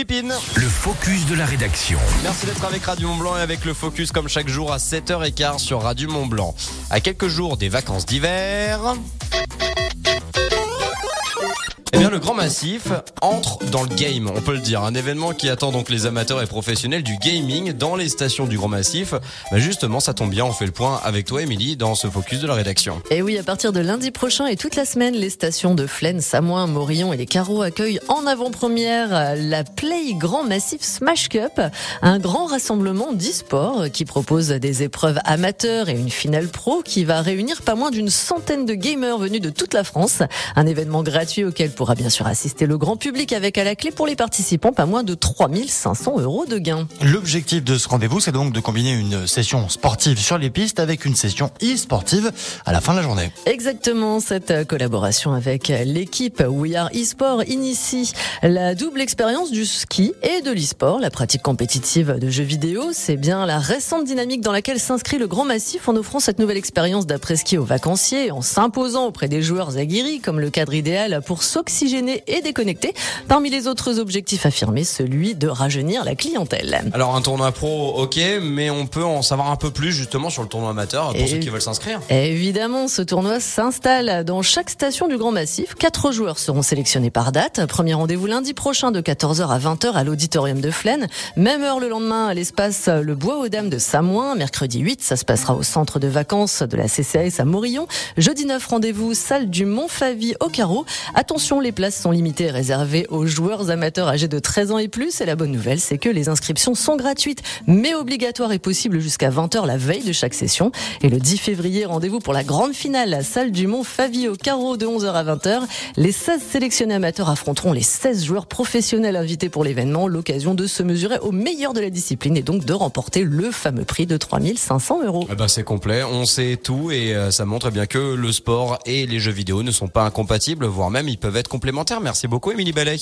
Le focus de la rédaction. Merci d'être avec Radio Mont Blanc et avec le focus comme chaque jour à 7h15 sur Radio Mont Blanc. À quelques jours des vacances d'hiver. Eh bien, le Grand Massif entre dans le game, on peut le dire. Un événement qui attend donc les amateurs et professionnels du gaming dans les stations du Grand Massif. Bah justement, ça tombe bien, on fait le point avec toi, Émilie, dans ce focus de la rédaction. Et oui, à partir de lundi prochain et toute la semaine, les stations de Flaine, Samoin, Morillon et les Carreaux accueillent en avant-première la Play Grand Massif Smash Cup, un grand rassemblement d'e-sport qui propose des épreuves amateurs et une finale pro qui va réunir pas moins d'une centaine de gamers venus de toute la France. Un événement gratuit auquel pourra bien sûr assister le grand public avec à la clé pour les participants pas moins de 3500 euros de gains. L'objectif de ce rendez-vous, c'est donc de combiner une session sportive sur les pistes avec une session e-sportive à la fin de la journée. Exactement, cette collaboration avec l'équipe We Are eSport initie la double expérience du ski et de l'e-sport, la pratique compétitive de jeux vidéo. C'est bien la récente dynamique dans laquelle s'inscrit le Grand Massif en offrant cette nouvelle expérience d'après-ski aux vacanciers, en s'imposant auprès des joueurs aguerris comme le cadre idéal pour s'oxygéner et déconnecter. Parmi les autres objectifs affirmés, celui de rajeunir la clientèle. Alors, un tournoi pro, ok, mais on peut en savoir un peu plus justement sur le tournoi amateur pour Et- ceux qui veulent s'inscrire. Évidemment, ce tournoi s'installe dans chaque station du Grand Massif. Quatre joueurs seront sélectionnés par date. Premier rendez-vous lundi prochain de 14h à 20h à l'auditorium de Flaine. Même heure le lendemain à l'espace Le Bois aux Dames de Samoin. Mercredi 8, ça se passera au centre de vacances de la CCAS à Morillon. Jeudi 9, rendez-vous salle du Montfavi au Carreau. Attention, les places sont limitées et réservées aux joueurs amateurs âgés de 13 ans et plus. Et la bonne nouvelle, c'est que les inscriptions sont gratuites, mais obligatoires et possibles jusqu'à 20h la veille de chaque session. Et le 10 février, rendez-vous pour la grande finale, la salle du Mont Favi au carreau de 11h à 20h. Les 16 sélectionnés amateurs affronteront les 16 joueurs professionnels invités pour l'événement, l'occasion de se mesurer au meilleur de la discipline et donc de remporter le fameux prix de 3500 euros. Eh ben, c'est complet, on sait tout et euh, ça montre bien que le sport et les jeux vidéo ne sont pas incompatibles, voire même ils peuvent être complémentaires. Merci beaucoup, Émilie Ballet.